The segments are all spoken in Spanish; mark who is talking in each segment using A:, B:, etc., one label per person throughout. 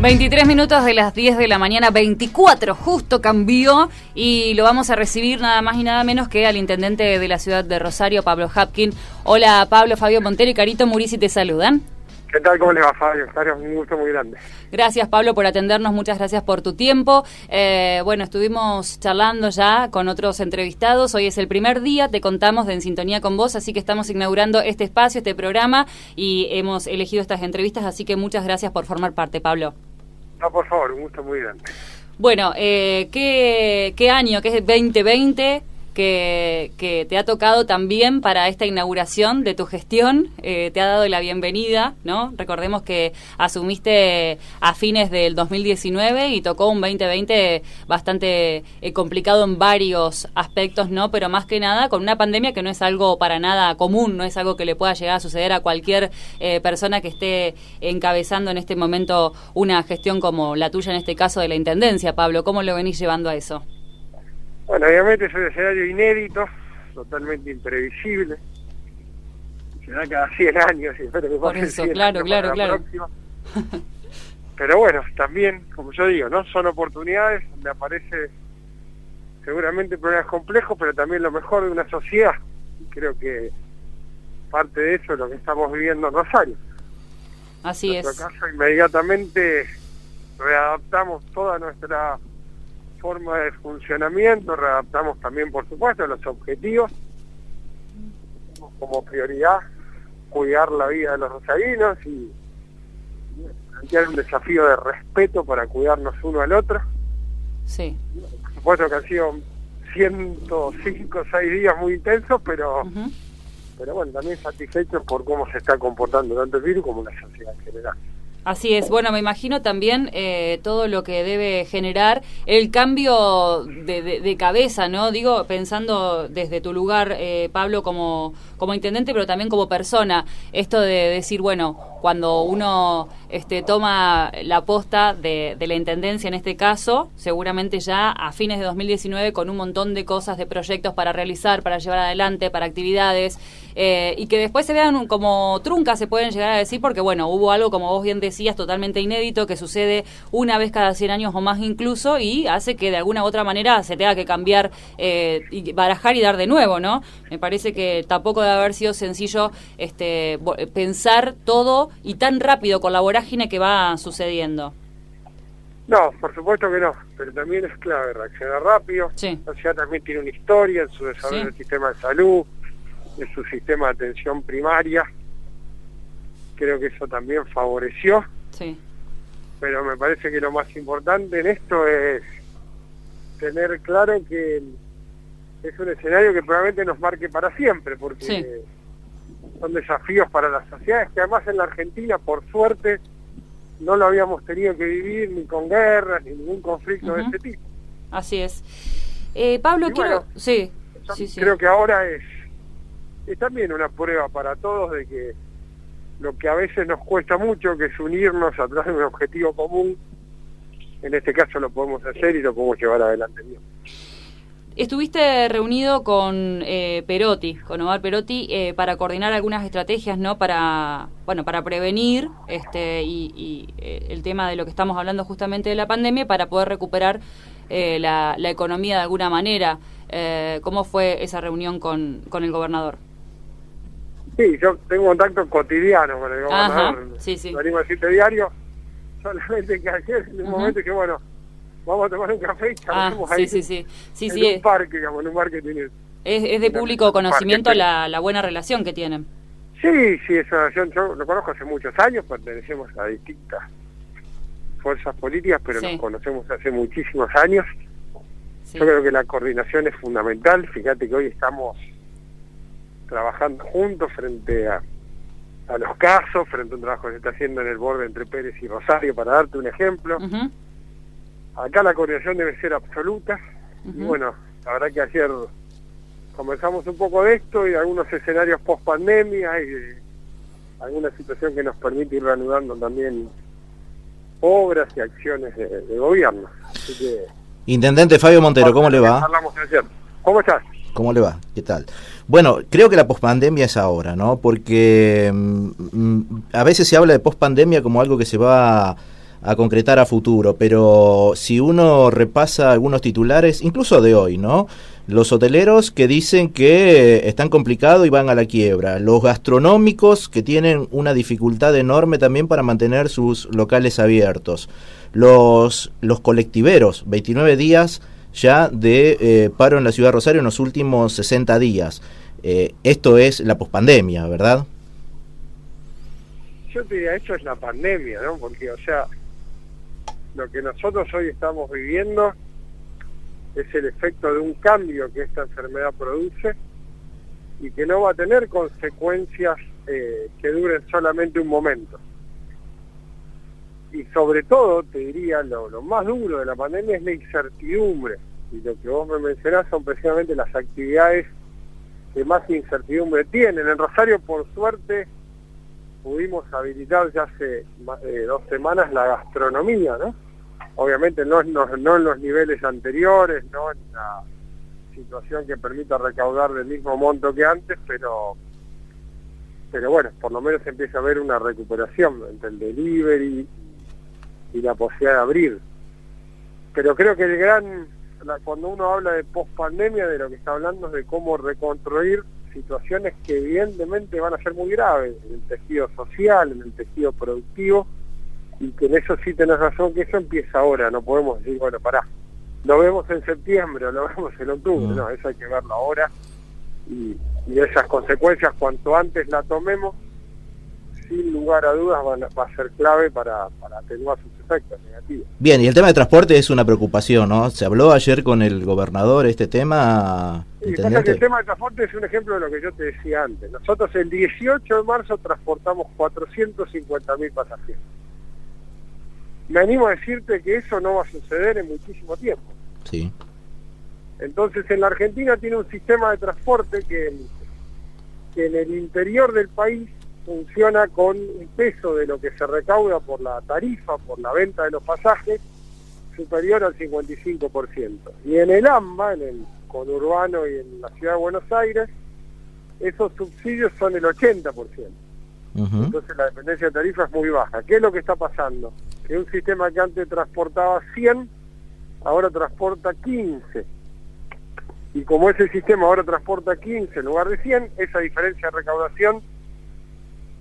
A: 23 minutos de las 10 de la mañana, 24, justo cambió y lo vamos a recibir nada más y nada menos que al intendente de la ciudad de Rosario, Pablo Hapkin. Hola Pablo, Fabio Montero y Carito Murisi te saludan.
B: ¿Qué tal? ¿Cómo le va, Fabio? Un gusto muy grande.
A: Gracias, Pablo, por atendernos. Muchas gracias por tu tiempo. Eh, bueno, estuvimos charlando ya con otros entrevistados. Hoy es el primer día, te contamos de En Sintonía con Vos, así que estamos inaugurando este espacio, este programa y hemos elegido estas entrevistas, así que muchas gracias por formar parte, Pablo.
B: No, por favor, un gusto muy grande.
A: Bueno, eh, ¿qué, ¿qué año? ¿Qué es 2020? Que, te ha tocado también para esta inauguración de tu gestión. Eh, te ha dado la bienvenida, ¿no? Recordemos que asumiste a fines del 2019 y tocó un 2020 bastante eh, complicado en varios aspectos, ¿no? Pero más que nada con una pandemia que no es algo para nada común, no es algo que le pueda llegar a suceder a cualquier eh, persona que esté encabezando en este momento una gestión como la tuya en este caso de la Intendencia, Pablo. ¿Cómo lo venís llevando a eso?
B: Bueno, obviamente es un escenario inédito, totalmente imprevisible. Se da cada 100 años y espero que
A: Por eso, claro, claro, claro.
B: Pero bueno, también, como yo digo, ¿no? Son oportunidades donde aparece seguramente problemas complejos, pero también lo mejor de una sociedad. Y creo que parte de eso es lo que estamos viviendo en Rosario.
A: Así
B: en
A: nuestro
B: caso, inmediatamente readaptamos toda nuestra forma de funcionamiento, readaptamos también, por supuesto, los objetivos. Como prioridad, cuidar la vida de los rosarinos y plantear un desafío de respeto para cuidarnos uno al otro.
A: Sí.
B: Por supuesto que han sido 105 6 días muy intensos, pero, pero bueno, también satisfechos por cómo se está comportando tanto el virus como la sociedad en general.
A: Así es, bueno, me imagino también eh, todo lo que debe generar el cambio de, cabeza, ¿no? Digo, pensando desde tu lugar, eh, Pablo, como, como intendente, pero también como persona, esto de decir, bueno, cuando uno este, toma la posta de, la intendencia en este caso, seguramente ya a fines de 2019 con un montón de cosas, de proyectos para realizar, para llevar adelante, para actividades, eh, y que después se vean como truncas, se pueden llegar a decir, porque bueno, hubo algo, como vos bien decías, totalmente inédito, que sucede una vez cada 100 años o más incluso, y hace que de alguna u otra manera se tenga que cambiar, eh, y barajar y dar de nuevo, ¿no? Me parece que tampoco debe haber sido sencillo este, pensar todo y tan rápido con la vorágine que va sucediendo.
B: No, por supuesto que no, pero también es clave reaccionar rápido.
A: Sí.
B: La ciudad también tiene una historia en su desarrollo del sistema de salud, en su sistema de atención primaria. Creo que eso también favoreció.
A: Sí.
B: Pero me parece que lo más importante en esto es tener claro que es un escenario que probablemente nos marque para siempre, porque son desafíos para las sociedades que además en la Argentina, por suerte, no lo habíamos tenido que vivir ni con guerras ni ningún conflicto de ese tipo.
A: Así es. Eh, Pablo, quiero... sí, sí,
B: Creo que ahora es, es también una prueba para todos de que lo que a veces nos cuesta mucho, que es unirnos a través de un objetivo común, en este caso lo podemos hacer y lo podemos llevar adelante bien.
A: Estuviste reunido con eh, Perotti, con Omar Perotti, eh, para coordinar algunas estrategias, ¿no? Para, bueno, para prevenir este y, eh, el tema de lo que estamos hablando justamente de la pandemia, para poder recuperar la, economía de alguna manera. ¿Cómo fue esa reunión con, con el gobernador?
B: Sí, yo tengo contacto cotidiano con el gobernador.
A: Ajá, sí, sí.
B: Venimos a diario, solamente que ayer, en un momento que, bueno vamos a tomar un café y charlamos
A: ah,
B: ahí.
A: Sí, sí, sí.
B: sí, en un parque, digamos, en un parque tiene...
A: Es, es de público conocimiento la, la, buena relación que tienen.
B: Sí, sí, esa relación yo lo conozco hace muchos años, pertenecemos a distintas fuerzas políticas, pero nos conocemos hace muchísimos años. Yo creo que la coordinación es fundamental. Fíjate que hoy estamos trabajando juntos frente a, a los casos, frente a un trabajo que se está haciendo en el borde entre Pérez y Rosario, para darte un ejemplo. Acá la coordinación debe ser absoluta. Y bueno, la verdad que ayer comenzamos un poco de esto y de algunos escenarios post pandemia y de alguna situación que nos permite ir reanudando también obras y acciones de, gobierno.
C: Intendente Fabio Montero, ¿cómo le va?
B: ¿Cómo estás?
C: ¿Cómo le va? ¿Qué tal? Bueno, creo que la pospandemia es ahora, ¿no? Porque mm, mm, a veces se habla de pospandemia como algo que se va a concretar a futuro, pero si uno repasa algunos titulares, incluso de hoy, ¿no? Los hoteleros que dicen que están complicados y van a la quiebra. Los gastronómicos que tienen una dificultad enorme también para mantener sus locales abiertos. Los, los colectiveros, 29 días ya de eh, paro en la ciudad de Rosario en los últimos 60 días. Eh, esto es la pospandemia, ¿verdad?
B: Yo te diría, esto es la pandemia, ¿no? Porque, o sea, lo que nosotros hoy estamos viviendo es el efecto de un cambio que esta enfermedad produce y que no va a tener consecuencias eh, que duren solamente un momento. Y sobre todo, te diría, lo, más duro de la pandemia es la incertidumbre. Y lo que vos me mencionás son precisamente las actividades que más incertidumbre tienen. En Rosario, por suerte, pudimos habilitar ya hace dos semanas la gastronomía, ¿no? Obviamente no, no, en los niveles anteriores, no en la situación que permita recaudar del mismo monto que antes, pero pero bueno, por lo menos empieza a haber una recuperación entre el delivery y, la posibilidad de abrir. Pero creo que el gran, cuando uno habla de post-pandemia, de lo que está hablando es de cómo reconstruir situaciones que evidentemente van a ser muy graves en el tejido social, en el tejido productivo, y que en eso sí tenés razón, que eso empieza ahora, no podemos decir, bueno, pará, lo vemos en septiembre o lo vemos en octubre, no, eso hay que verlo ahora y, esas consecuencias cuanto antes la tomemos, sin lugar a dudas va a ser clave para, para atenuar sus efectos negativos.
C: Bien, y el tema de transporte es una preocupación, ¿no? Se habló ayer con el gobernador este tema.
B: Sí, pasa que el tema de transporte es un ejemplo de lo que yo te decía antes. Nosotros el 18 de marzo transportamos 450 mil pasajeros me animo a decirte que eso no va a suceder en muchísimo tiempo.
C: Sí.
B: Entonces en la Argentina tiene un sistema de transporte que, que en el interior del país funciona con un peso de lo que se recauda por la tarifa, por la venta de los pasajes, superior al 55%. Y en el AMBA, en el conurbano y en la ciudad de Buenos Aires, esos subsidios son el 80%. Entonces la dependencia de tarifa es muy baja. ¿Qué es lo que está pasando? Que un sistema que antes transportaba 100, ahora transporta 15. Y como ese sistema ahora transporta 15 en lugar de 100, esa diferencia de recaudación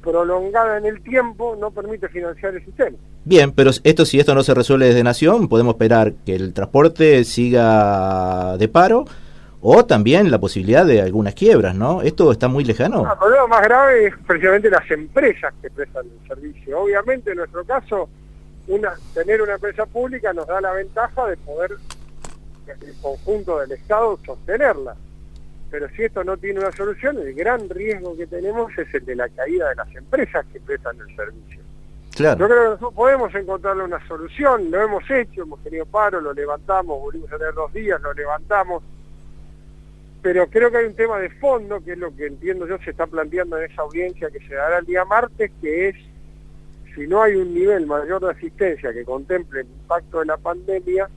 B: prolongada en el tiempo no permite financiar el sistema.
C: Bien, pero esto si esto no se resuelve desde Nación, podemos esperar que el transporte siga de paro o también la posibilidad de algunas quiebras, ¿no? Esto está muy lejano.
B: el problema más grave es precisamente las empresas que prestan el servicio. Obviamente, en nuestro caso, una, tener una empresa pública nos da la ventaja de poder, el conjunto del Estado, sostenerla. Pero si esto no tiene una solución, el gran riesgo que tenemos es el de la caída de las empresas que prestan el servicio.
C: Claro.
B: Yo creo que nosotros podemos encontrarle una solución, lo hemos hecho, hemos tenido paro, lo levantamos, volvimos a tener dos días, lo levantamos, pero creo que hay un tema de fondo, que es lo que entiendo yo se está planteando en esa audiencia que se dará el día martes, que es si no hay un nivel mayor de asistencia que contemple el impacto de la pandemia,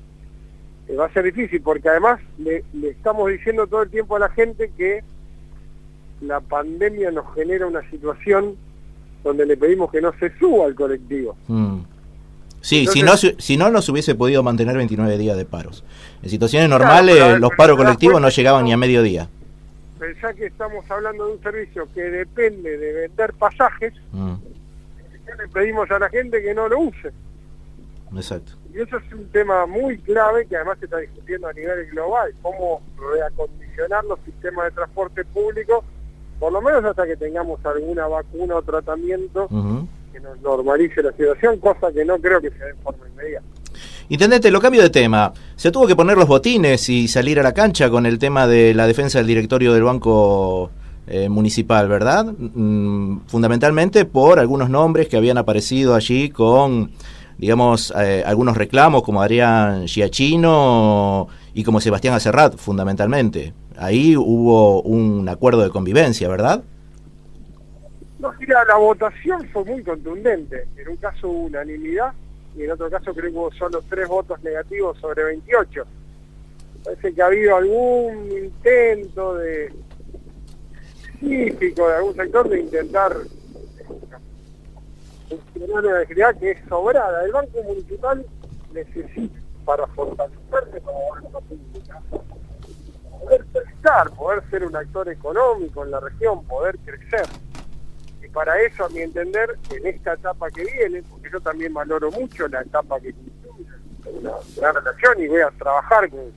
B: eh, va a ser difícil, porque además le, estamos diciendo todo el tiempo a la gente que la pandemia nos genera una situación donde le pedimos que no se suba al colectivo.
C: Mm. Sí, si no si no nos hubiese podido mantener 29 días de paros. En situaciones normales los paros colectivos no llegaban ni a mediodía.
B: Pensá que estamos hablando de un servicio que depende de vender pasajes, mm. Le pedimos a la gente que no lo use.
C: Exacto.
B: Y eso es un tema muy clave que además se está discutiendo a nivel global, cómo reacondicionar los sistemas de transporte público, por lo menos hasta que tengamos alguna vacuna o tratamiento que nos normalice la situación, cosa que no creo que sea de forma inmediata.
C: Intendente, lo cambio de tema. Se tuvo que poner los botines y salir a la cancha con el tema de la defensa del directorio del Banco eh, Municipal, ¿verdad? Mm, fundamentalmente por algunos nombres que habían aparecido allí con, digamos, eh, algunos reclamos como Adrián Giachino y como Sebastián Acerrat, fundamentalmente. Ahí hubo un acuerdo de convivencia, ¿verdad?
B: No, mira, la votación fue muy contundente. En un caso hubo unanimidad y en otro caso creo que hubo solo tres votos negativos sobre 28. Parece que ha habido algún intento de específico de algún sector de intentar funcionar una actividad que es sobrada. El Banco Municipal necesita para fortalecerse como banco pública, poder pensar, poder ser un actor económico en la región, poder crecer. Y para eso, a mi entender, en esta etapa que viene, porque yo también valoro mucho la etapa que tiene una relación y voy a trabajar con,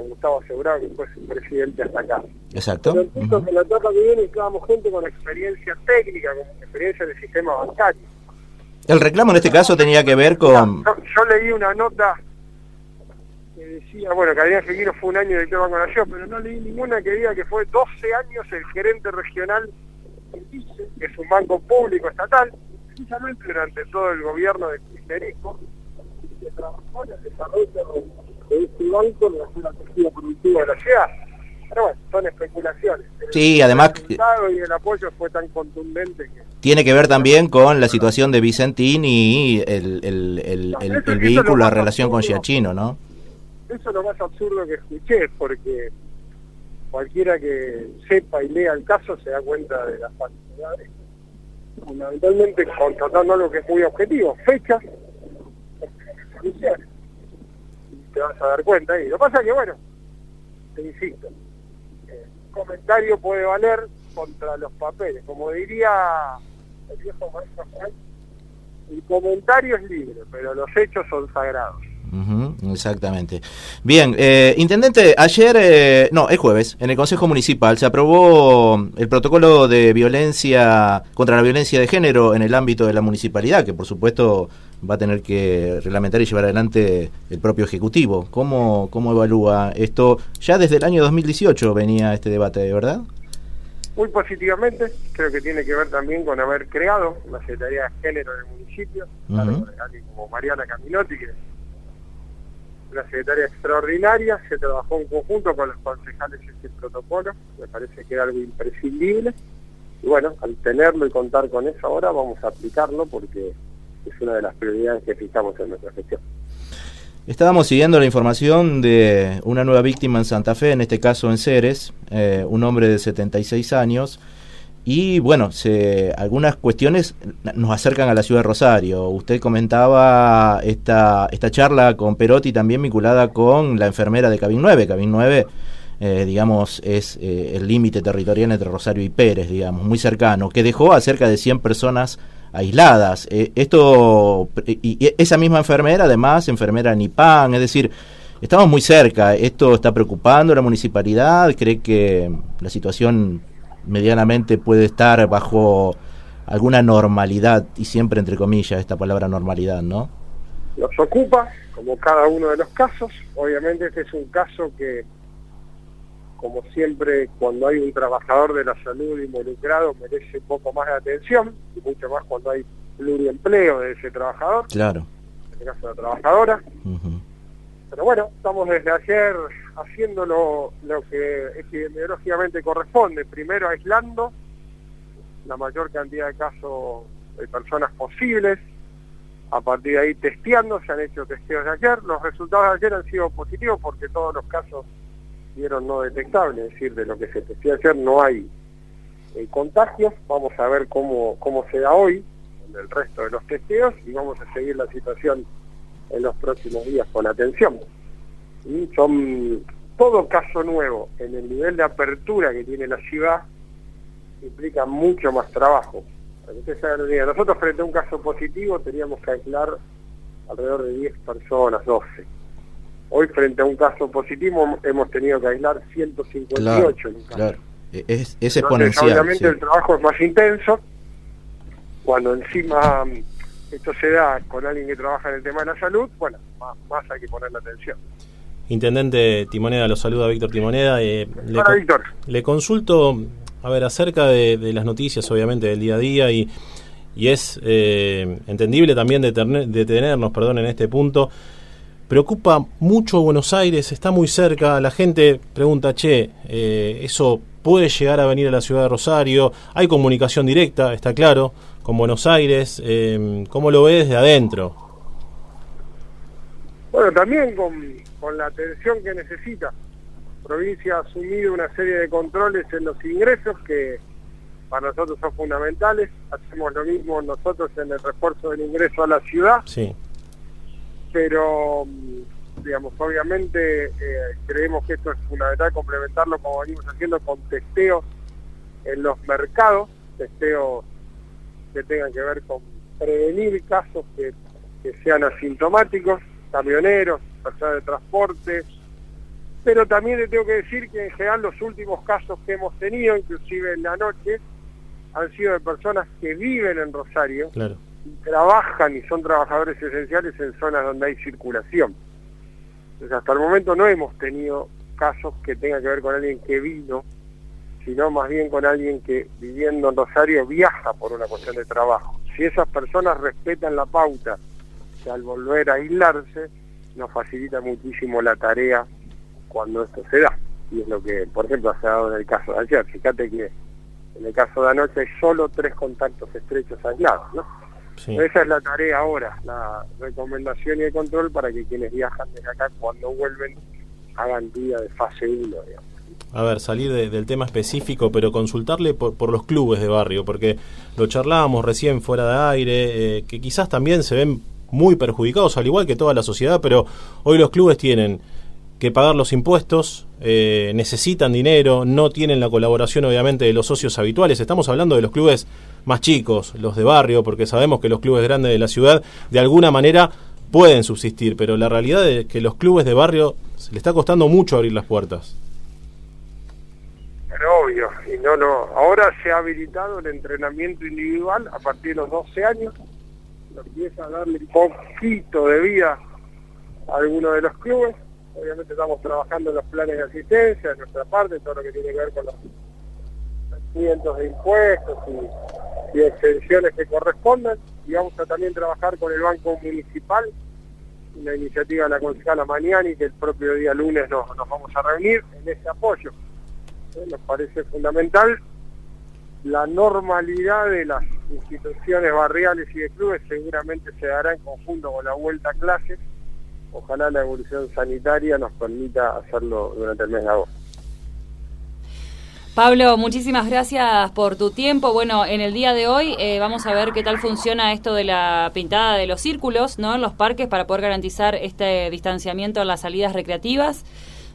B: Gustavo Asegurado, que fue su presidente hasta acá.
C: Exacto.
B: Pero en la etapa que viene estábamos gente con experiencia técnica, con experiencia en el sistema bancario.
C: El reclamo en este caso tenía que ver con...
B: yo leí una nota decía, bueno, que Adrián Seguino fue un año director Banco Nación, pero no leí ninguna que diga que fue 12 años el gerente regional que es un banco público estatal, precisamente durante todo el gobierno de Federico, que trabajó en el desarrollo de banco en la tejido productiva de la ciudad. Pero bueno, son especulaciones.
C: Sí, además...
B: y el apoyo fue tan contundente que...
C: Tiene que ver también con la situación de Vicentín y el, el, el, el vínculo, la relación con Giachino, ¿no?
B: Eso es lo más absurdo que escuché, porque cualquiera que sepa y lea el caso se da cuenta de las falsedades. Fundamentalmente contratando algo que es muy objetivo, fechas, te vas a dar cuenta. Y lo que pasa que, bueno, te insisto, el comentario puede valer contra los papeles. Como diría el viejo maestro el comentario es libre, pero los hechos son sagrados
C: exactamente. Bien, eh, intendente, ayer, eh, no, es jueves, en el Consejo Municipal se aprobó el protocolo de violencia contra la violencia de género en el ámbito de la municipalidad, que por supuesto va a tener que reglamentar y llevar adelante el propio Ejecutivo. ¿Cómo, cómo evalúa esto? Ya desde el año 2018 venía este debate, ¿verdad?
B: Muy positivamente, creo que tiene que ver también con haber creado la Secretaría de Género en el municipio, alguien como Mariana Caminotti, que una secretaria extraordinaria, se trabajó en conjunto con los concejales este protocolo, me parece que era algo imprescindible, y bueno, al tenerlo y contar con eso ahora vamos a aplicarlo porque es una de las prioridades que fijamos en nuestra gestión.
C: Estábamos siguiendo la información de una nueva víctima en Santa Fe, en este caso en Ceres, eh, un hombre de 76 años, y bueno, se, algunas cuestiones nos acercan a la ciudad de Rosario. Usted comentaba esta, esta charla con Perotti también vinculada con la enfermera de Cabin 9. Cabin 9, eh, digamos, es eh, el límite territorial entre Rosario y Pérez, digamos, muy cercano, que dejó a cerca de 100 personas aisladas. Eh, esto y esa misma enfermera, además, enfermera NIPAN, es decir, estamos muy cerca. ¿Esto está preocupando a la municipalidad? ¿Cree que la situación medianamente puede estar bajo alguna normalidad, y siempre entre comillas esta palabra normalidad, ¿no?
B: Nos ocupa, como cada uno de los casos. Obviamente este es un caso que, como siempre, cuando hay un trabajador de la salud involucrado, merece un poco más de atención, y mucho más cuando hay pluriempleo de ese trabajador.
C: Claro.
B: En este caso, la trabajadora. Pero bueno, estamos desde ayer haciendo lo, que epidemiológicamente corresponde. Primero aislando la mayor cantidad de casos de personas posibles. A partir de ahí testeando, se han hecho testeos de ayer. Los resultados de ayer han sido positivos porque todos los casos dieron no detectables, es decir, de lo que se testeó ayer no hay eh, contagios. Vamos a ver cómo, cómo se da hoy en el resto de los testeos y vamos a seguir la situación en los próximos días con atención. Y son todo caso nuevo en el nivel de apertura que tiene la ciudad implica mucho más trabajo. Nosotros frente a un caso positivo teníamos que aislar alrededor de 10 personas, 12. Hoy frente a un caso positivo hemos tenido que aislar 158 en
C: Claro. E-, es, es exponencial.
B: obviamente el trabajo es más intenso. Cuando encima esto se da con alguien que trabaja en el tema de la salud, bueno, más, hay que ponerle atención.
D: Intendente Timoneda, lo saluda Víctor Timoneda.
B: Eh, le, Hola, Víctor.
D: Le consulto, a ver, acerca de, las noticias, obviamente, del día a día y, y es eh, entendible también detenernos, perdón, en este punto. Preocupa mucho Buenos Aires, está muy cerca, la gente pregunta, che, eh, eso puede llegar a venir a la ciudad de Rosario, hay comunicación directa, está claro, con Buenos Aires. Eh, ¿Cómo lo ves de adentro?
B: Bueno, también con, la atención que necesita. La provincia ha asumido una serie de controles en los ingresos que para nosotros son fundamentales. Hacemos lo mismo nosotros en el refuerzo del ingreso a la ciudad.
D: Sí.
B: Pero, mm, digamos, obviamente eh, creemos que esto es fundamental complementarlo como venimos haciendo con testeos en los mercados, testeos que tengan que ver con prevenir casos que, sean asintomáticos, camioneros, personas de transporte, pero también le tengo que decir que en general los últimos casos que hemos tenido, inclusive en la noche, han sido de personas que viven en Rosario, trabajan y son trabajadores esenciales en zonas donde hay circulación. Entonces hasta el momento no hemos tenido casos que tengan que ver con alguien que vino, sino más bien con alguien que viviendo en Rosario viaja por una cuestión de trabajo. Si esas personas respetan la pauta que al volver a aislarse, nos facilita muchísimo la tarea cuando esto se da. Y es lo que, por ejemplo, se ha dado en el caso de ayer. Fíjate que en el caso de anoche hay solo tres contactos estrechos aislados, ¿no? Esa es la tarea ahora, la recomendación y el control para que quienes viajan desde acá, cuando vuelven, hagan vida de fase 1,
D: A ver, salir del tema específico, pero consultarle por, los clubes de barrio, porque lo charlábamos recién fuera de aire, eh, que quizás también se ven muy perjudicados, al igual que toda la sociedad, pero hoy los clubes tienen que pagar los impuestos, eh, necesitan dinero, no tienen la colaboración obviamente de los socios habituales. Estamos hablando de los clubes más chicos, los de barrio, porque sabemos que los clubes grandes de la ciudad de alguna manera pueden subsistir, pero la realidad es que los clubes de barrio se le está costando mucho abrir las puertas.
B: Pero obvio, y no, no, ahora se ha habilitado el entrenamiento individual a partir de los 12 años, empieza a darle un poquito de vida a algunos de los clubes, obviamente estamos trabajando en los planes de asistencia de nuestra parte, todo lo que tiene que ver con los cientos de impuestos y, extensiones que correspondan, y vamos a también trabajar con el Banco Municipal, una iniciativa de la concejala Mañani, que el propio día lunes nos, vamos a reunir en ese apoyo. Eh, nos parece fundamental la normalidad de las instituciones barriales y de clubes seguramente se dará en conjunto con la vuelta a clases ojalá la evolución sanitaria nos permita hacerlo durante el mes de agosto.
A: Pablo, muchísimas gracias por tu tiempo. Bueno, en el día de hoy eh, vamos a ver qué tal funciona esto de la pintada de los círculos ¿no? en los parques para poder garantizar este distanciamiento en las salidas recreativas.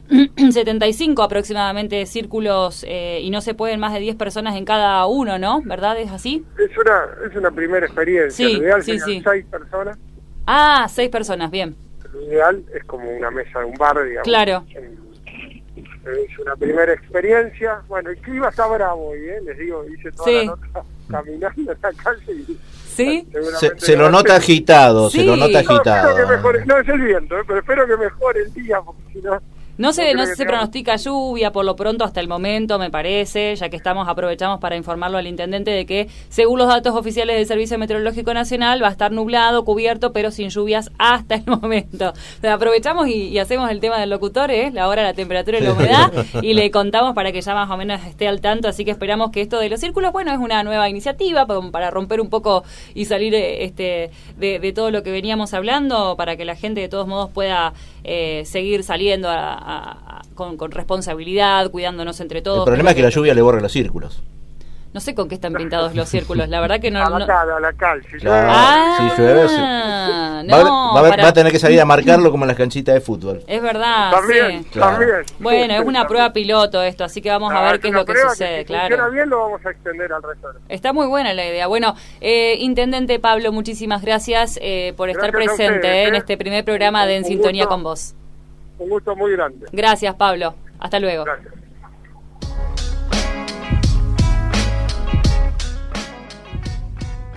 A: 75 aproximadamente círculos eh, y no se pueden más de 10 personas en cada uno, ¿no? ¿Verdad? ¿Es así?
B: Es una, es una primera experiencia.
A: Sí, sí, sí.
B: seis personas.
A: Ah, seis personas, bien
B: ideal es como una mesa de un bar, digamos.
A: Claro.
B: Es una primera experiencia. Bueno, el clima está bravo hoy, ¿eh? les digo, hice toda la nota caminando en la calle y...
A: ¿Sí?
C: Se, lo nota agitado, se lo nota agitado.
B: No, es el viento, ¿eh? pero espero que mejore el día, porque si no...
A: No se, no, se pronostica lluvia por lo pronto hasta el momento, me parece, ya que estamos, aprovechamos para informarlo al intendente de que, según los datos oficiales del Servicio Meteorológico Nacional, va a estar nublado, cubierto, pero sin lluvias hasta el momento. aprovechamos y, hacemos el tema del locutor, ¿eh? la hora, la temperatura y la humedad, y le contamos para que ya más o menos esté al tanto, así que esperamos que esto de los círculos, bueno, es una nueva iniciativa para romper un poco y salir eh, este, de, todo lo que veníamos hablando, para que la gente de todos modos pueda eh, seguir saliendo a con, responsabilidad, cuidándonos entre todos.
C: El problema es que la lluvia le borra los círculos.
A: No sé con qué están pintados los círculos, la verdad que no.
B: A la a la cal. Si
C: ah, llueve, va, a tener que salir a marcarlo como en las canchitas de fútbol.
A: Es verdad.
B: También, también.
A: Bueno, es una prueba piloto esto, así que vamos a ver qué es lo que sucede, claro.
B: Si funciona bien, lo vamos a extender al resto.
A: Está muy buena la idea. Bueno, eh, Intendente Pablo, muchísimas gracias eh, por estar presente eh, en este primer programa de En Sintonía con Vos.
B: Un gusto muy grande.
A: Gracias, Pablo. Hasta luego.
B: Gracias.